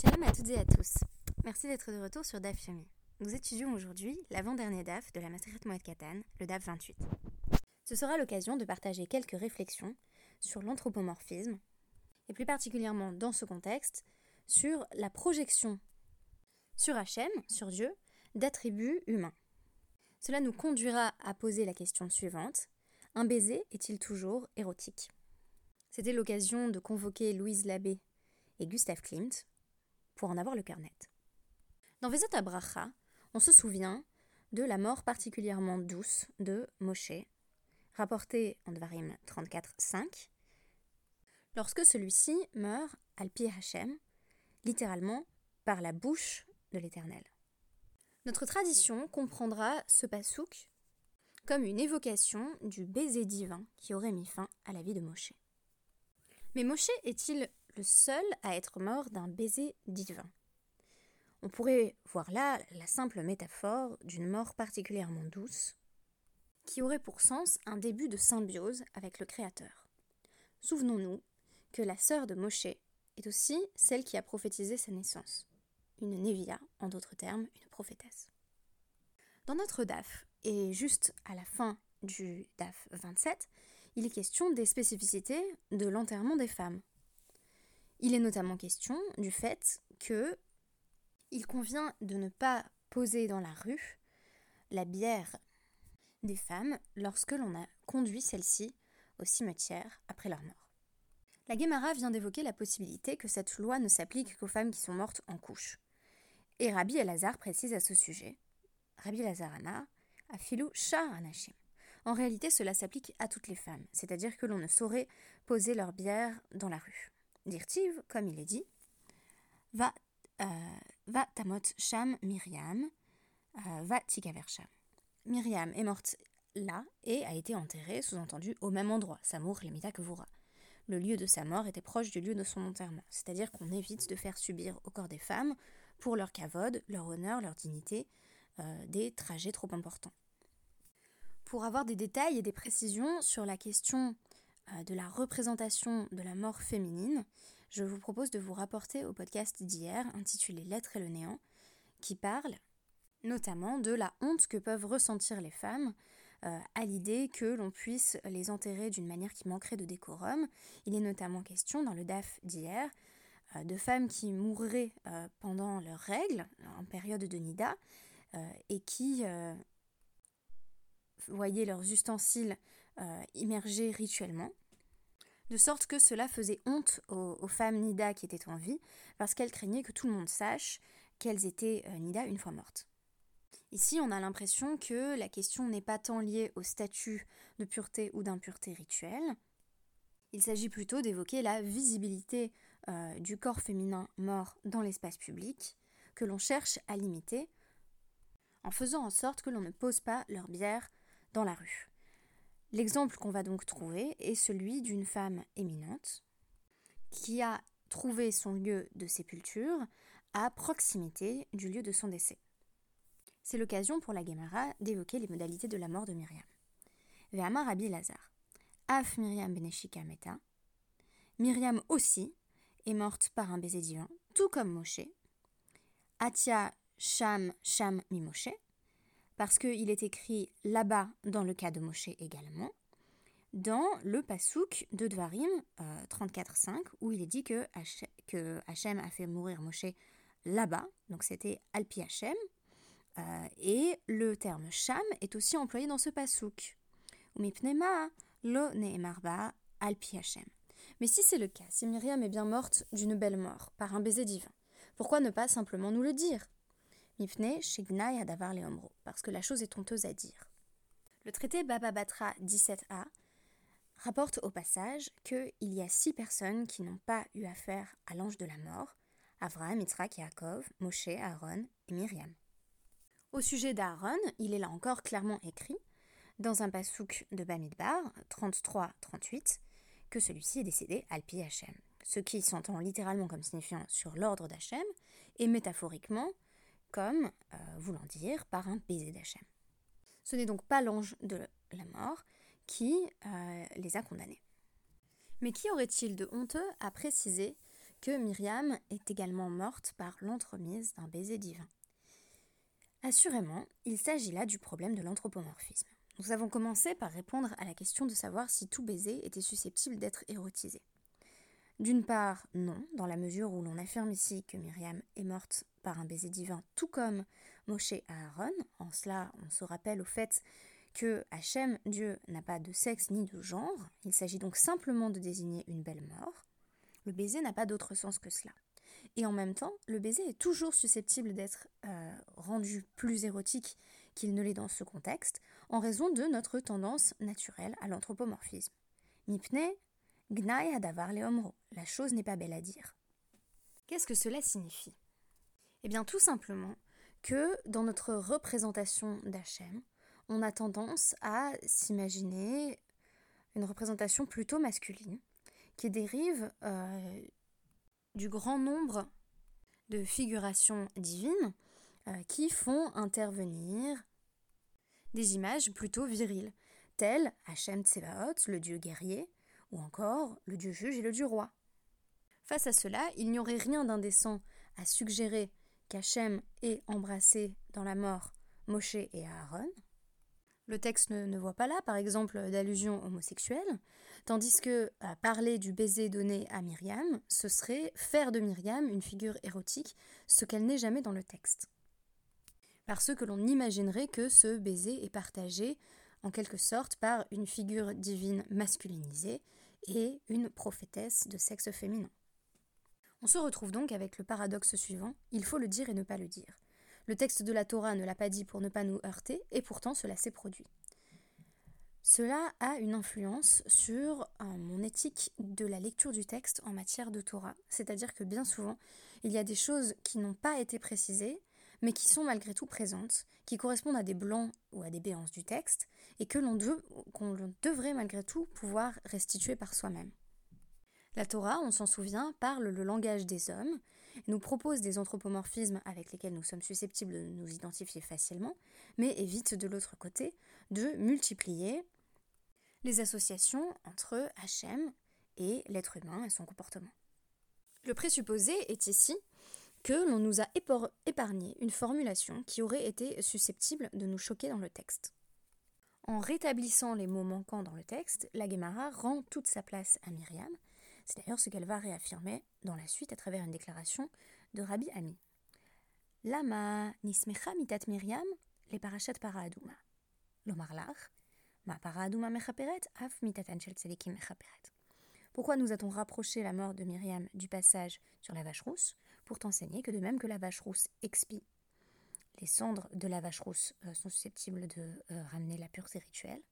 Shalom à toutes et à tous. Merci d'être de retour sur DAF Yomi. Nous étudions aujourd'hui l'avant-dernier DAF de la Maseret Moed Katan, le DAF 28. Ce sera l'occasion de partager quelques réflexions sur l'anthropomorphisme, et plus particulièrement dans ce contexte, sur la projection sur Hachem, sur Dieu, d'attributs humains. Cela nous conduira à poser la question suivante. Un baiser est-il toujours érotique? C'était l'occasion de convoquer Louise Labbé et Gustave Klimt pour en avoir le cœur net. Dans Vezot Abracha, on se souvient de la mort particulièrement douce de Moshe, rapportée en Dvarim 34.5, lorsque celui-ci meurt al pi Hachem, littéralement par la bouche de l'Éternel. Notre tradition comprendra ce pasouk comme une évocation du baiser divin qui aurait mis fin à la vie de Moshe. Mais Moshe est-il le seul à être mort d'un baiser divin On pourrait voir là la simple métaphore d'une mort particulièrement douce, qui aurait pour sens un début de symbiose avec le Créateur. Souvenons-nous que la sœur de Moshe est aussi celle qui a prophétisé sa naissance une Nevia, en d'autres termes, une prophétesse. Dans notre DAF, et juste à la fin du DAF 27, il est question des spécificités de l'enterrement des femmes. Il est notamment question du fait que il convient de ne pas poser dans la rue la bière des femmes lorsque l'on a conduit celles-ci au cimetière après leur mort. La Guémara vient d'évoquer la possibilité que cette loi ne s'applique qu'aux femmes qui sont mortes en couche. Et Rabbi Elazar précise à ce sujet Rabbi Elazar Ana, Afilu Shah Anashim. En réalité, cela s'applique à toutes les femmes, c'est-à-dire que l'on ne saurait poser leur bière dans la rue. Dirtiv, comme il est dit, va, euh, va tamot sham Myriam, euh, va tikaver sham. Myriam est morte là et a été enterrée, sous-entendu, au même endroit, Samour Lemita Kevura. Le lieu de sa mort était proche du lieu de son enterrement, c'est-à-dire qu'on évite de faire subir au corps des femmes pour leur cavode, leur honneur, leur dignité, euh, des trajets trop importants. Pour avoir des détails et des précisions sur la question de la représentation de la mort féminine, je vous propose de vous rapporter au podcast d'hier intitulé L'être et le néant, qui parle notamment de la honte que peuvent ressentir les femmes euh, à l'idée que l'on puisse les enterrer d'une manière qui manquerait de décorum. Il est notamment question dans le DAF d'hier euh, de femmes qui mourraient euh, pendant leurs règles, en période de nida, euh, et qui voyaient leurs ustensiles immergés rituellement, de sorte que cela faisait honte aux, femmes nida qui étaient en vie, parce qu'elles craignaient que tout le monde sache qu'elles étaient nida une fois mortes. Ici, on a l'impression que la question n'est pas tant liée au statut de pureté ou d'impureté rituelle, il s'agit plutôt d'évoquer la visibilité euh, du corps féminin mort dans l'espace public que l'on cherche à limiter en faisant en sorte que l'on ne pose pas leur bière dans la rue. L'exemple qu'on va donc trouver est celui d'une femme éminente qui a trouvé son lieu de sépulture à proximité du lieu de son décès. C'est l'occasion pour la Gemara d'évoquer les modalités de la mort de Myriam. Ve'amar Rabbi Lazar. Af Myriam beneshika meta. Myriam aussi est morte par un baiser divin, tout comme Moshe. Atia Sham Sham mi Moshe, parce qu'il est écrit là-bas dans le cas de Moshe également, dans le Pasouk de Dvarim 34.5, euh, où il est dit que, Hachem a fait mourir Moshe là-bas, donc c'était Alpi Hachem, euh, et le terme Sham est aussi employé dans ce Hachem. Mais si c'est le cas, si Myriam est bien morte d'une belle mort, par un baiser divin, pourquoi ne pas simplement nous le dire? Parce que la chose est honteuse à dire. Le traité Baba Batra 17a rapporte au passage qu'il y a six personnes qui n'ont pas eu affaire à l'ange de la mort Avraham, Yitzhak, Yaakov, Moshe, Aaron et Myriam. Au sujet d'Aaron, il est là encore clairement écrit, dans un pasouk de Bamidbar 33-38, que celui-ci est décédé Alpi Hachem, ce qui s'entend littéralement comme signifiant sur l'ordre d'Hachem et métaphoriquement comme euh, voulant dire par un baiser d'Hachem. Ce n'est donc pas l'ange de la mort qui euh, les a condamnés. Mais qui aurait-il de honteux à préciser que Myriam est également morte par l'entremise d'un baiser divin? Assurément, il s'agit là du problème de l'anthropomorphisme. Nous avons commencé par répondre à la question de savoir si tout baiser était susceptible d'être érotisé. D'une part, non, dans la mesure où l'on affirme ici que Myriam est morte par un baiser divin, tout comme Moshe à Aaron. En cela, on se rappelle au fait que Hachem, Dieu, n'a pas de sexe ni de genre. Il s'agit donc simplement de désigner une belle mort. Le baiser n'a pas d'autre sens que cela. Et en même temps, le baiser est toujours susceptible d'être euh, rendu plus érotique qu'il ne l'est dans ce contexte, en raison de notre tendance naturelle à l'anthropomorphisme. Gnai hadavar leomro. La chose n'est pas belle à dire. Qu'est-ce que cela signifie? Eh bien, tout simplement que dans notre représentation d'Hachem, on a tendance à s'imaginer une représentation plutôt masculine, qui dérive euh, du grand nombre de figurations divines euh, qui font intervenir des images plutôt viriles, telles Hachem Tsevaot, le dieu guerrier, ou encore le dieu juge et le dieu roi. Face à cela, il n'y aurait rien d'indécent à suggérer qu'Hachem ait embrassé dans la mort Moshe et Aaron. Le texte ne, voit pas là, par exemple, d'allusion homosexuelle, tandis que parler du baiser donné à Myriam, ce serait faire de Myriam une figure érotique, ce qu'elle n'est jamais dans le texte. Parce que l'on imaginerait que ce baiser est partagé en quelque sorte par une figure divine masculinisée et une prophétesse de sexe féminin. On se retrouve donc avec le paradoxe suivant, il faut le dire et ne pas le dire. Le texte de la Torah ne l'a pas dit pour ne pas nous heurter, et pourtant cela s'est produit. Cela a une influence sur euh, mon éthique de la lecture du texte en matière de Torah, c'est-à-dire que bien souvent, il y a des choses qui n'ont pas été précisées, mais qui sont malgré tout présentes, qui correspondent à des blancs ou à des béances du texte, et que l'on devrait malgré tout pouvoir restituer par soi-même. La Torah, on s'en souvient, parle le langage des hommes, nous propose des anthropomorphismes avec lesquels nous sommes susceptibles de nous identifier facilement, mais évite de l'autre côté de multiplier les associations entre Hachem et l'être humain et son comportement. Le présupposé est ici que l'on nous a épargné une formulation qui aurait été susceptible de nous choquer dans le texte. En rétablissant les mots manquants dans le texte, la Gemara rend toute sa place à Myriam, c'est d'ailleurs ce qu'elle va réaffirmer dans la suite à travers une déclaration de Rabbi Ami. Lama nismecha mitat Miriam le parashat paraaduma. Lomarlach, ma mechaperet af mechaperet. Pourquoi nous a-t-on rapproché la mort de Myriam du passage sur la vache rousse? Pour t'enseigner que de même que la vache rousse expie, les cendres de la vache rousse euh, sont susceptibles de euh, ramener la pureté rituelle,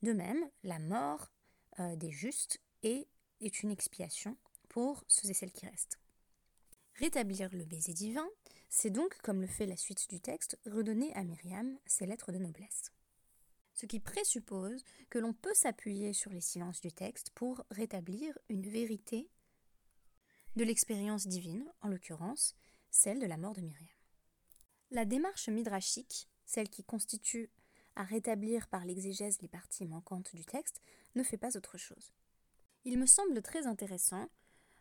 de même la mort euh, des justes est est une expiation pour ceux et celles qui restent. Rétablir le baiser divin, c'est donc, comme le fait la suite du texte, redonner à Myriam ses lettres de noblesse. Ce qui présuppose que l'on peut s'appuyer sur les silences du texte pour rétablir une vérité de l'expérience divine, en l'occurrence celle de la mort de Myriam. La démarche midrashique, celle qui constitue à rétablir par l'exégèse les parties manquantes du texte, ne fait pas autre chose il me semble très intéressant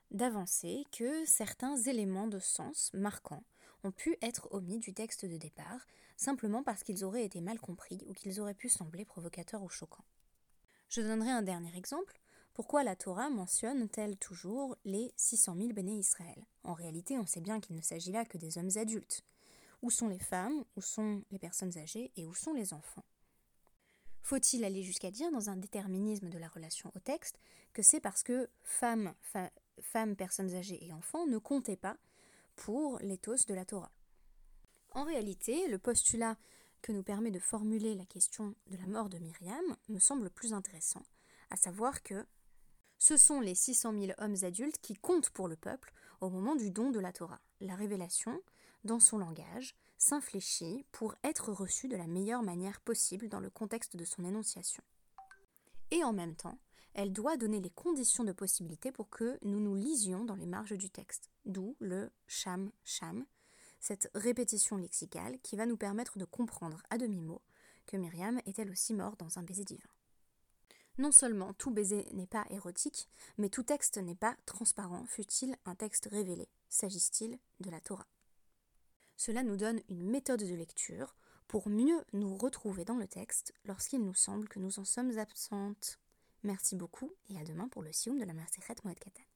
d'avancer que certains éléments de sens marquants ont pu être omis du texte de départ, simplement parce qu'ils auraient été mal compris ou qu'ils auraient pu sembler provocateurs ou choquants. Je donnerai un dernier exemple. Pourquoi la Torah mentionne-t-elle toujours les 600 000 béné Israël? En réalité, on sait bien qu'il ne s'agit là que des hommes adultes. Où sont les femmes? Où sont les personnes âgées? Et où sont les enfants? Faut-il aller jusqu'à dire, dans un déterminisme de la relation au texte, que c'est parce que femmes, femmes, personnes âgées et enfants ne comptaient pas pour l'éthos de la Torah? En réalité, le postulat que nous permet de formuler la question de la mort de Myriam me semble plus intéressant, à savoir que ce sont les 600 000 hommes adultes qui comptent pour le peuple au moment du don de la Torah. La révélation, dans son langage, s'infléchit pour être reçu de la meilleure manière possible dans le contexte de son énonciation. Et en même temps, elle doit donner les conditions de possibilité pour que nous nous lisions dans les marges du texte, d'où le sham sham, cette répétition lexicale qui va nous permettre de comprendre à demi-mot que Myriam est elle aussi morte dans un baiser divin. Non seulement tout baiser n'est pas érotique, mais tout texte n'est pas transparent, fut-il un texte révélé. S'agisse-t-il de la Torah Cela nous donne une méthode de lecture pour mieux nous retrouver dans le texte lorsqu'il nous semble que nous en sommes absentes. Merci beaucoup et à demain pour le Sioum de la Maserhet Moed Katan.